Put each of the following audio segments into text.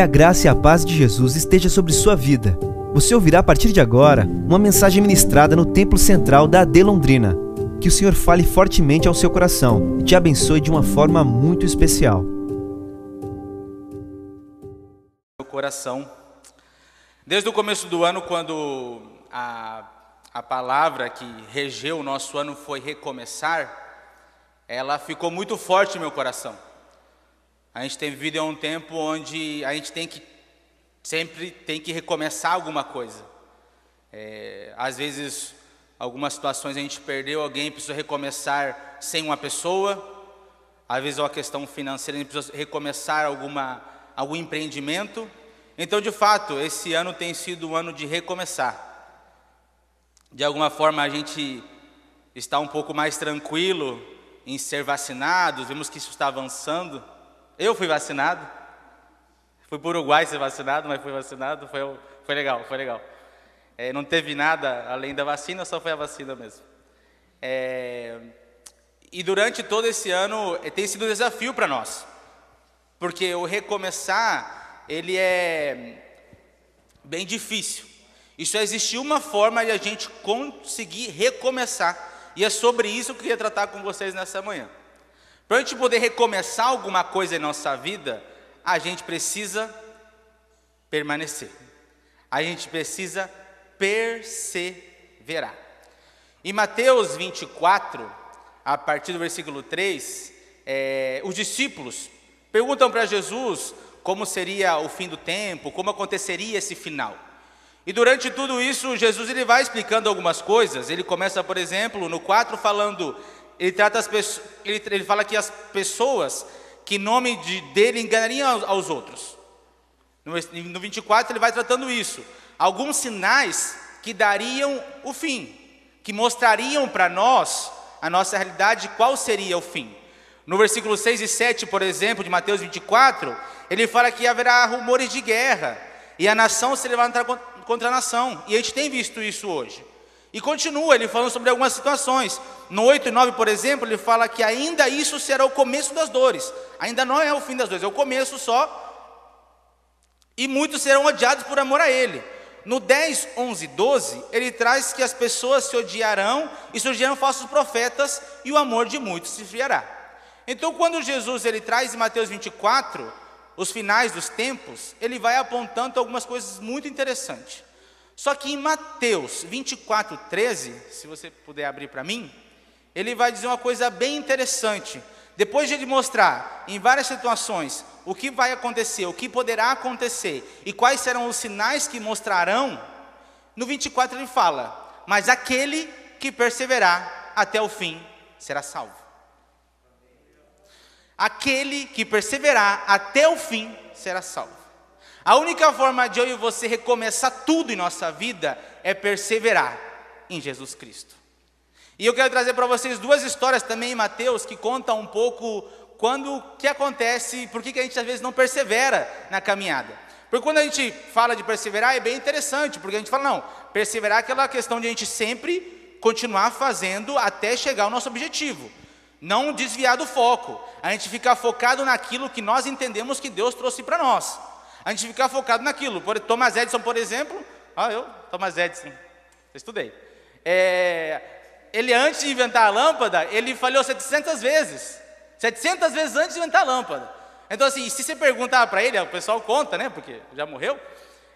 Que a graça e a paz de Jesus esteja sobre sua vida. Você ouvirá a partir de agora uma mensagem ministrada no Templo Central da AD Londrina. Que o Senhor fale fortemente ao seu coração e te abençoe de uma forma muito especial. Meu coração. Desde o começo do ano, quando a, a palavra que regeu o nosso ano foi recomeçar, ela ficou muito forte no meu coração. A gente tem vivido em um tempo onde a gente tem que sempre tem que recomeçar alguma coisa. É, às vezes, algumas situações a gente perdeu alguém, precisa recomeçar sem uma pessoa. Às vezes é uma questão financeira, a gente precisa recomeçar alguma, algum empreendimento. Então, de fato, esse ano tem sido um ano de recomeçar. De alguma forma, a gente está um pouco mais tranquilo em ser vacinado, vemos que isso está avançando. Eu fui vacinado. Fui para o Uruguai ser vacinado, mas fui vacinado. Foi, foi legal, foi legal. É, não teve nada além da vacina, só foi a vacina mesmo. É, e durante todo esse ano é, tem sido um desafio para nós. Porque o recomeçar, ele é bem difícil. E só existe uma forma de a gente conseguir recomeçar. E é sobre isso que eu queria tratar com vocês nessa manhã. Para a gente poder recomeçar alguma coisa em nossa vida, a gente precisa permanecer. A gente precisa perseverar. Em Mateus 24, a partir do versículo 3, é, os discípulos perguntam para Jesus como seria o fim do tempo, como aconteceria esse final. E durante tudo isso, Jesus ele vai explicando algumas coisas. Ele começa, por exemplo, no 4 falando ele trata as pessoas, ele, ele fala que as pessoas que em nome de, dele enganariam aos, aos outros. No, no 24 ele vai tratando isso. Alguns sinais que dariam o fim, que mostrariam para nós a nossa realidade qual seria o fim. No versículo 6 e 7, por exemplo, de Mateus 24, ele fala que haverá rumores de guerra e a nação se levantará contra a nação. E a gente tem visto isso hoje. E continua ele falando sobre algumas situações. No 8 e 9, por exemplo, ele fala que ainda isso será o começo das dores. Ainda não é o fim das dores, é o começo só. E muitos serão odiados por amor a ele. No 10, 11 12, ele traz que as pessoas se odiarão e surgirão falsos profetas e o amor de muitos se esfriará. Então, quando Jesus ele traz em Mateus 24 os finais dos tempos, ele vai apontando algumas coisas muito interessantes. Só que em Mateus 24, 13, se você puder abrir para mim, ele vai dizer uma coisa bem interessante. Depois de ele mostrar em várias situações o que vai acontecer, o que poderá acontecer e quais serão os sinais que mostrarão, no 24 ele fala: Mas aquele que perseverar até o fim será salvo. Aquele que perseverar até o fim será salvo. A única forma de eu e você recomeçar tudo em nossa vida é perseverar em Jesus Cristo. E eu quero trazer para vocês duas histórias também em Mateus que contam um pouco quando o que acontece, por que a gente às vezes não persevera na caminhada. Porque quando a gente fala de perseverar é bem interessante, porque a gente fala, não, perseverar é aquela questão de a gente sempre continuar fazendo até chegar ao nosso objetivo. Não desviar do foco, a gente ficar focado naquilo que nós entendemos que Deus trouxe para nós. A gente ficar focado naquilo. Por, Thomas Edison, por exemplo, ah, eu, Thomas Edison, estudei. É, ele, antes de inventar a lâmpada, ele falhou 700 vezes. 700 vezes antes de inventar a lâmpada. Então, assim, se você perguntar para ele, o pessoal conta, né, porque já morreu.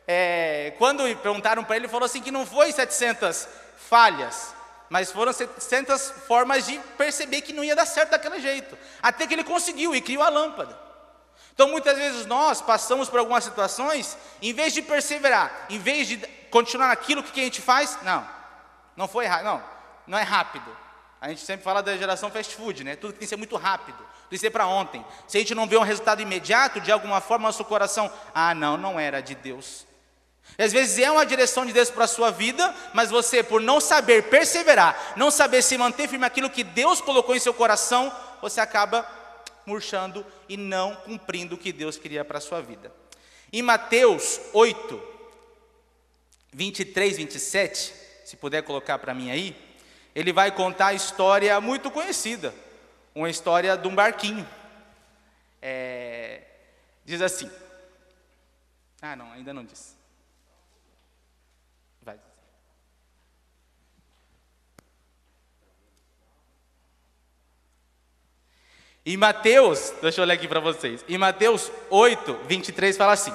É, quando perguntaram para ele, ele falou assim que não foi 700 falhas, mas foram 700 formas de perceber que não ia dar certo daquele jeito. Até que ele conseguiu e criou a lâmpada. Então muitas vezes nós passamos por algumas situações, em vez de perseverar, em vez de continuar naquilo que a gente faz, não, não foi rápido, não, não é rápido. A gente sempre fala da geração fast food, né? Tudo tem que ser muito rápido, tem que ser para ontem. Se a gente não vê um resultado imediato, de alguma forma nosso coração, ah, não, não era de Deus. E às vezes é uma direção de Deus para a sua vida, mas você, por não saber perseverar, não saber se manter firme aquilo que Deus colocou em seu coração, você acaba murchando e não cumprindo o que Deus queria para a sua vida. Em Mateus 8, 23, 27, se puder colocar para mim aí, ele vai contar a história muito conhecida, uma história de um barquinho. É, diz assim: Ah, não, ainda não disse. Vai. Em Mateus, deixa eu ler aqui para vocês. Em Mateus 8, 23 fala assim: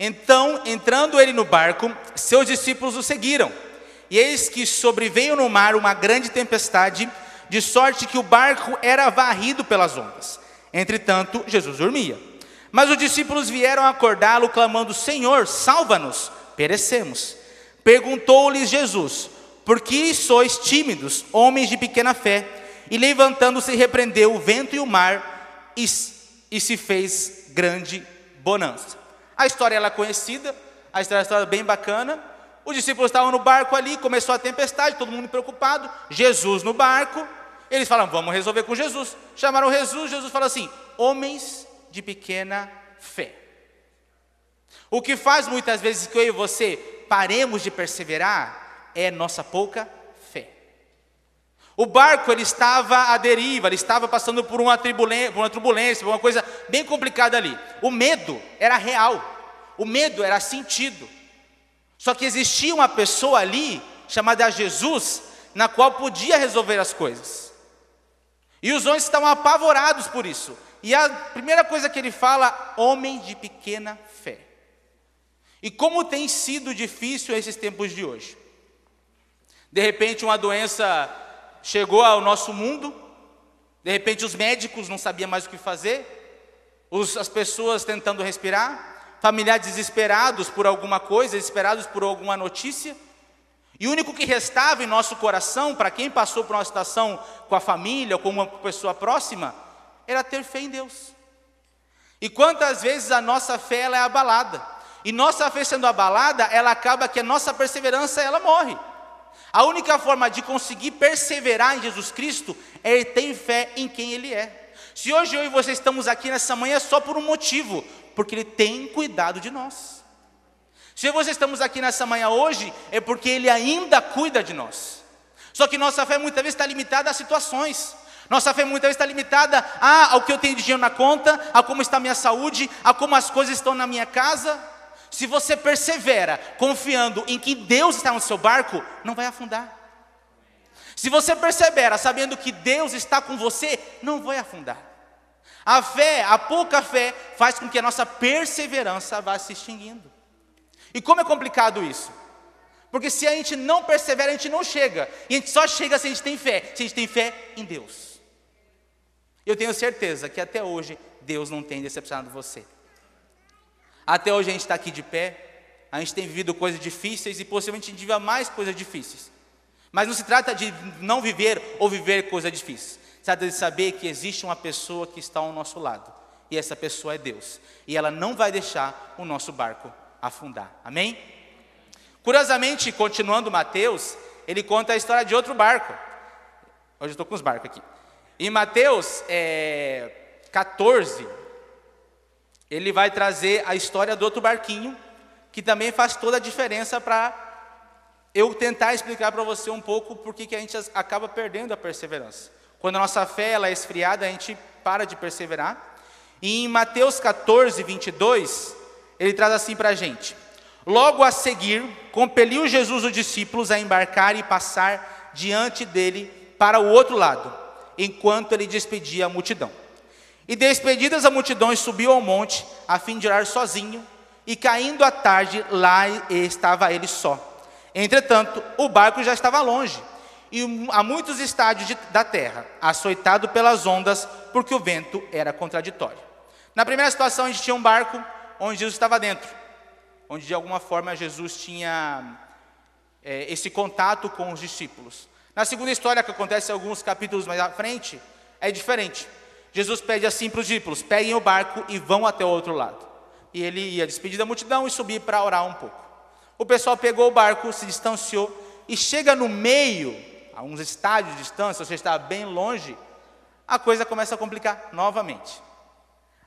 Então, entrando ele no barco, seus discípulos o seguiram. E eis que sobreveio no mar uma grande tempestade, de sorte que o barco era varrido pelas ondas. Entretanto, Jesus dormia. Mas os discípulos vieram acordá-lo, clamando: Senhor, salva-nos, perecemos. Perguntou-lhes Jesus: Por que sois tímidos, homens de pequena fé? E levantando-se, repreendeu o vento e o mar, e, e se fez grande bonança. A história ela é conhecida, a história, a história é bem bacana. Os discípulos estavam no barco ali, começou a tempestade, todo mundo preocupado. Jesus no barco. Eles falaram, vamos resolver com Jesus. Chamaram Jesus, Jesus falou assim: homens de pequena fé. O que faz muitas vezes que eu e você paremos de perseverar é nossa pouca fé. O barco ele estava à deriva, ele estava passando por uma, turbulência, por uma turbulência, uma coisa bem complicada ali. O medo era real, o medo era sentido. Só que existia uma pessoa ali, chamada Jesus, na qual podia resolver as coisas. E os homens estavam apavorados por isso. E a primeira coisa que ele fala, homem de pequena fé. E como tem sido difícil esses tempos de hoje. De repente, uma doença chegou ao nosso mundo, de repente, os médicos não sabiam mais o que fazer, os, as pessoas tentando respirar, familiares desesperados por alguma coisa, desesperados por alguma notícia. E o único que restava em nosso coração, para quem passou por uma situação com a família ou com uma pessoa próxima, era ter fé em Deus. E quantas vezes a nossa fé ela é abalada? E nossa fé sendo abalada, ela acaba que a nossa perseverança ela morre. A única forma de conseguir perseverar em Jesus Cristo é ter fé em quem Ele é. Se hoje eu e você estamos aqui nessa manhã é só por um motivo, porque Ele tem cuidado de nós. Se você estamos aqui nessa manhã hoje, é porque Ele ainda cuida de nós. Só que nossa fé muitas vezes está limitada a situações. Nossa fé muitas vezes está limitada a, ao que eu tenho de dinheiro na conta, a como está a minha saúde, a como as coisas estão na minha casa. Se você persevera confiando em que Deus está no seu barco, não vai afundar. Se você persevera sabendo que Deus está com você, não vai afundar. A fé, a pouca fé, faz com que a nossa perseverança vá se extinguindo. E como é complicado isso? Porque se a gente não persevera, a gente não chega. E a gente só chega se a gente tem fé, se a gente tem fé em Deus. Eu tenho certeza que até hoje Deus não tem decepcionado você. Até hoje a gente está aqui de pé, a gente tem vivido coisas difíceis e possivelmente a gente vive mais coisas difíceis. Mas não se trata de não viver ou viver coisas difíceis. Trata de saber que existe uma pessoa que está ao nosso lado. E essa pessoa é Deus. E ela não vai deixar o nosso barco afundar. Amém? Curiosamente, continuando Mateus, ele conta a história de outro barco. Hoje eu estou com os barcos aqui. Em Mateus é, 14, ele vai trazer a história do outro barquinho, que também faz toda a diferença para eu tentar explicar para você um pouco por que a gente acaba perdendo a perseverança. Quando a nossa fé ela é esfriada, a gente para de perseverar. E em Mateus 14, 22, ele traz assim para a gente: Logo a seguir, compeliu Jesus os discípulos a embarcar e passar diante dele para o outro lado, enquanto ele despedia a multidão. E despedidas a multidão, subiu ao monte, a fim de orar sozinho, e caindo a tarde, lá estava ele só. Entretanto, o barco já estava longe, e a muitos estádios de, da terra, açoitado pelas ondas, porque o vento era contraditório. Na primeira situação, a gente tinha um barco onde Jesus estava dentro, onde de alguma forma Jesus tinha é, esse contato com os discípulos. Na segunda história, que acontece alguns capítulos mais à frente, é diferente. Jesus pede assim para os discípulos: peguem o barco e vão até o outro lado. E ele ia despedir da multidão e subir para orar um pouco. O pessoal pegou o barco, se distanciou e chega no meio, a uns estádios de distância, você está bem longe, a coisa começa a complicar novamente.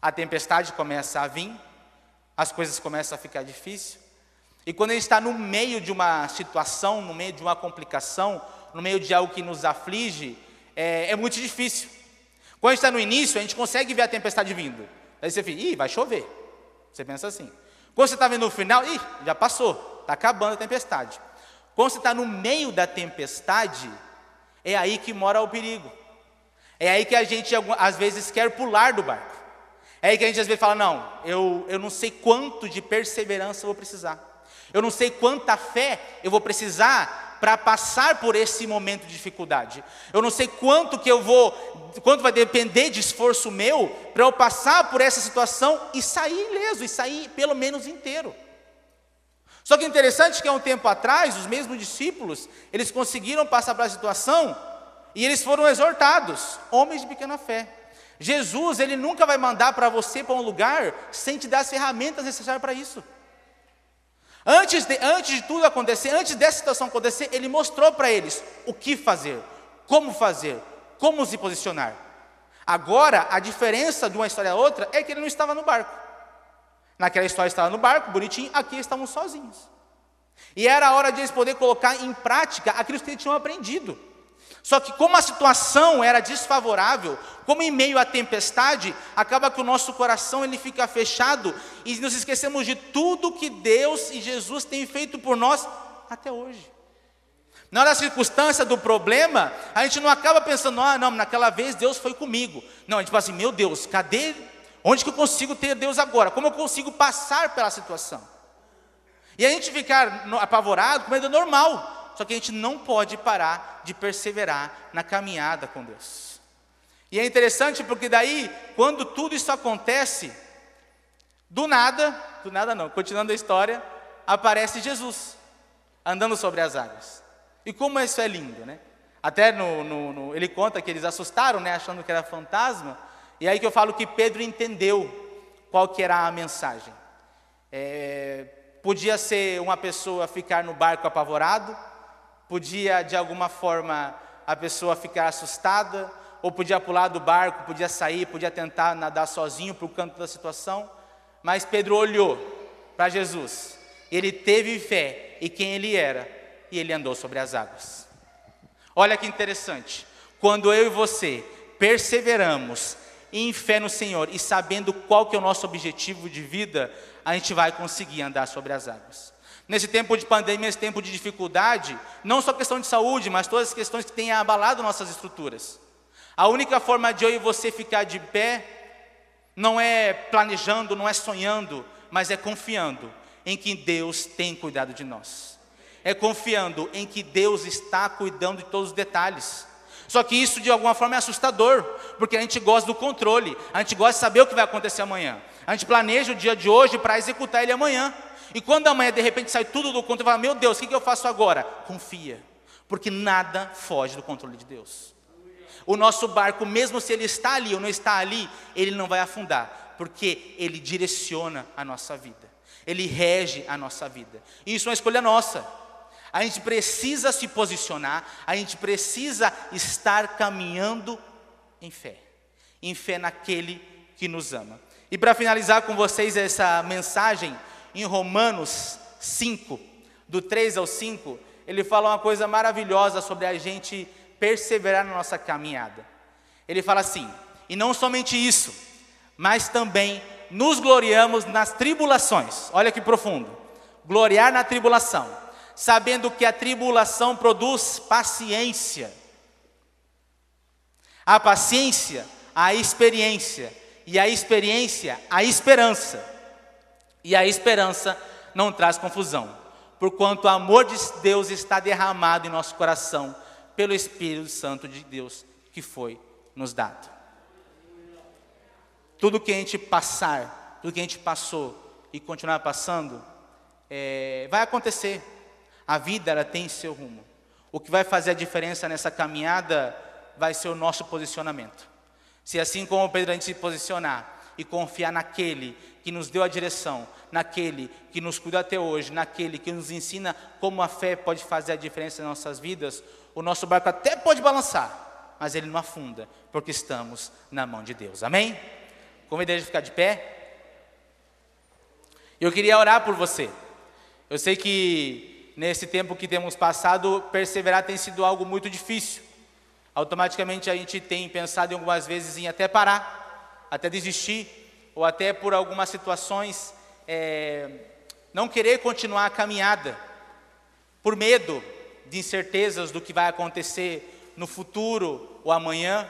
A tempestade começa a vir, as coisas começam a ficar difíceis. E quando gente está no meio de uma situação, no meio de uma complicação, no meio de algo que nos aflige, é, é muito difícil. Quando está no início, a gente consegue ver a tempestade vindo. Aí você fica, ih, vai chover. Você pensa assim. Quando você está vendo o final, ih, já passou, está acabando a tempestade. Quando você está no meio da tempestade, é aí que mora o perigo. É aí que a gente às vezes quer pular do barco. É aí que a gente às vezes fala: não, eu, eu não sei quanto de perseverança eu vou precisar. Eu não sei quanta fé eu vou precisar para passar por esse momento de dificuldade. Eu não sei quanto que eu vou, quanto vai depender de esforço meu para eu passar por essa situação e sair ileso, e sair pelo menos inteiro. Só que interessante que há um tempo atrás, os mesmos discípulos, eles conseguiram passar pela situação e eles foram exortados, homens de pequena fé. Jesus, ele nunca vai mandar para você para um lugar sem te dar as ferramentas necessárias para isso. Antes de, antes de tudo acontecer, antes dessa situação acontecer, ele mostrou para eles o que fazer, como fazer, como se posicionar. Agora, a diferença de uma história a outra é que ele não estava no barco. Naquela história estava no barco, bonitinho, aqui estavam sozinhos. E era a hora de eles poderem colocar em prática aquilo que eles tinham aprendido. Só que como a situação era desfavorável, como em meio à tempestade, acaba que o nosso coração ele fica fechado e nos esquecemos de tudo que Deus e Jesus têm feito por nós até hoje. Na hora da circunstância do problema, a gente não acaba pensando, ah, não, naquela vez Deus foi comigo. Não, a gente fala assim, meu Deus, cadê? Onde que eu consigo ter Deus agora? Como eu consigo passar pela situação? E a gente ficar apavorado, com medo é normal. Só que a gente não pode parar de perseverar na caminhada com Deus. E é interessante porque daí, quando tudo isso acontece, do nada, do nada não, continuando a história, aparece Jesus andando sobre as águas. E como isso é lindo, né? Até no, no, no, ele conta que eles assustaram, né, achando que era fantasma. E aí que eu falo que Pedro entendeu qual que era a mensagem. É, podia ser uma pessoa ficar no barco apavorado, podia de alguma forma a pessoa ficar assustada, ou podia pular do barco, podia sair, podia tentar nadar sozinho para o canto da situação, mas Pedro olhou para Jesus, ele teve fé e quem ele era, e ele andou sobre as águas. Olha que interessante, quando eu e você perseveramos em fé no Senhor e sabendo qual que é o nosso objetivo de vida, a gente vai conseguir andar sobre as águas. Nesse tempo de pandemia, nesse tempo de dificuldade, não só questão de saúde, mas todas as questões que têm abalado nossas estruturas. A única forma de eu e você ficar de pé não é planejando, não é sonhando, mas é confiando em que Deus tem cuidado de nós. É confiando em que Deus está cuidando de todos os detalhes. Só que isso de alguma forma é assustador, porque a gente gosta do controle, a gente gosta de saber o que vai acontecer amanhã. A gente planeja o dia de hoje para executar ele amanhã. E quando amanhã de repente sai tudo do controle, fala: Meu Deus, o que, eu faço agora? Confia, porque nada foge do controle de Deus. O nosso barco, mesmo se ele está ali ou não está ali, ele não vai afundar, porque ele direciona a nossa vida, ele rege a nossa vida. E isso é uma escolha nossa. A gente precisa se posicionar, a gente precisa estar caminhando em fé, em fé naquele que nos ama. E para finalizar com vocês essa mensagem, em Romanos 5, do 3 ao 5, ele fala uma coisa maravilhosa sobre a gente perseverar na nossa caminhada. Ele fala assim: e não somente isso, mas também nos gloriamos nas tribulações. Olha que profundo. Gloriar na tribulação, sabendo que a tribulação produz paciência. A paciência, a experiência, e a experiência, a esperança. E a esperança não traz confusão, porquanto o amor de Deus está derramado em nosso coração pelo Espírito Santo de Deus que foi nos dado. Tudo que a gente passar, tudo que a gente passou e continuar passando, é, vai acontecer. A vida ela tem seu rumo. O que vai fazer a diferença nessa caminhada vai ser o nosso posicionamento. Se assim como Pedro a gente se posicionar e confiar naquele que nos deu a direção, naquele que nos cuida até hoje, naquele que nos ensina como a fé pode fazer a diferença em nossas vidas, o nosso barco até pode balançar, mas ele não afunda, porque estamos na mão de Deus. Amém? Convidei a ficar de pé. Eu queria orar por você. Eu sei que nesse tempo que temos passado, perseverar tem sido algo muito difícil. Automaticamente a gente tem pensado em algumas vezes em até parar até desistir, ou até por algumas situações é, não querer continuar a caminhada por medo de incertezas do que vai acontecer no futuro ou amanhã.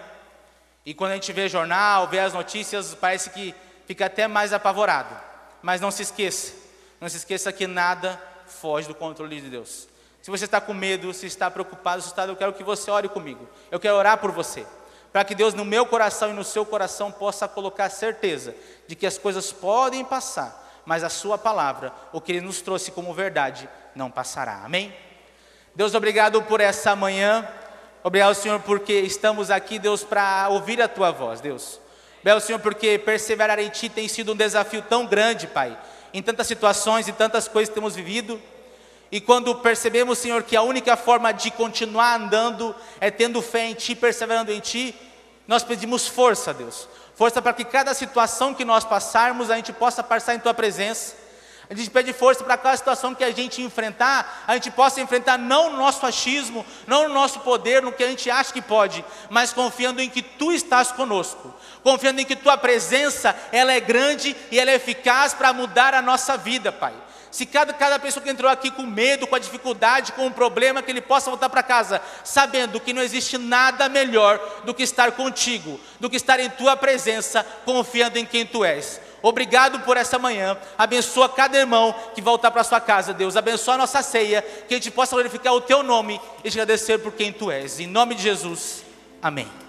E quando a gente vê jornal, vê as notícias, parece que fica até mais apavorado. Mas não se esqueça, não se esqueça que nada foge do controle de Deus. Se você está com medo, se está preocupado, está, eu quero que você ore comigo. Eu quero orar por você. Para que Deus no meu coração e no seu coração possa colocar certeza de que as coisas podem passar, mas a sua palavra, o que ele nos trouxe como verdade, não passará. Amém? Deus, obrigado por essa manhã. Obrigado, Senhor, porque estamos aqui, Deus, para ouvir a tua voz, Deus. Obrigado, Senhor, porque perseverar em ti tem sido um desafio tão grande, Pai, em tantas situações e tantas coisas que temos vivido. E quando percebemos, Senhor, que a única forma de continuar andando é tendo fé em Ti, perseverando em Ti, nós pedimos força, Deus. Força para que cada situação que nós passarmos, a gente possa passar em Tua presença. A gente pede força para cada situação que a gente enfrentar, a gente possa enfrentar não no nosso achismo, não no nosso poder, no que a gente acha que pode, mas confiando em que Tu estás conosco, confiando em que Tua presença, ela é grande e ela é eficaz para mudar a nossa vida, Pai. Se cada, cada pessoa que entrou aqui com medo, com a dificuldade, com um problema, que ele possa voltar para casa, sabendo que não existe nada melhor do que estar contigo, do que estar em tua presença, confiando em quem tu és. Obrigado por essa manhã. Abençoa cada irmão que voltar para sua casa, Deus. Abençoa a nossa ceia, que a gente possa glorificar o teu nome e te agradecer por quem tu és. Em nome de Jesus. Amém.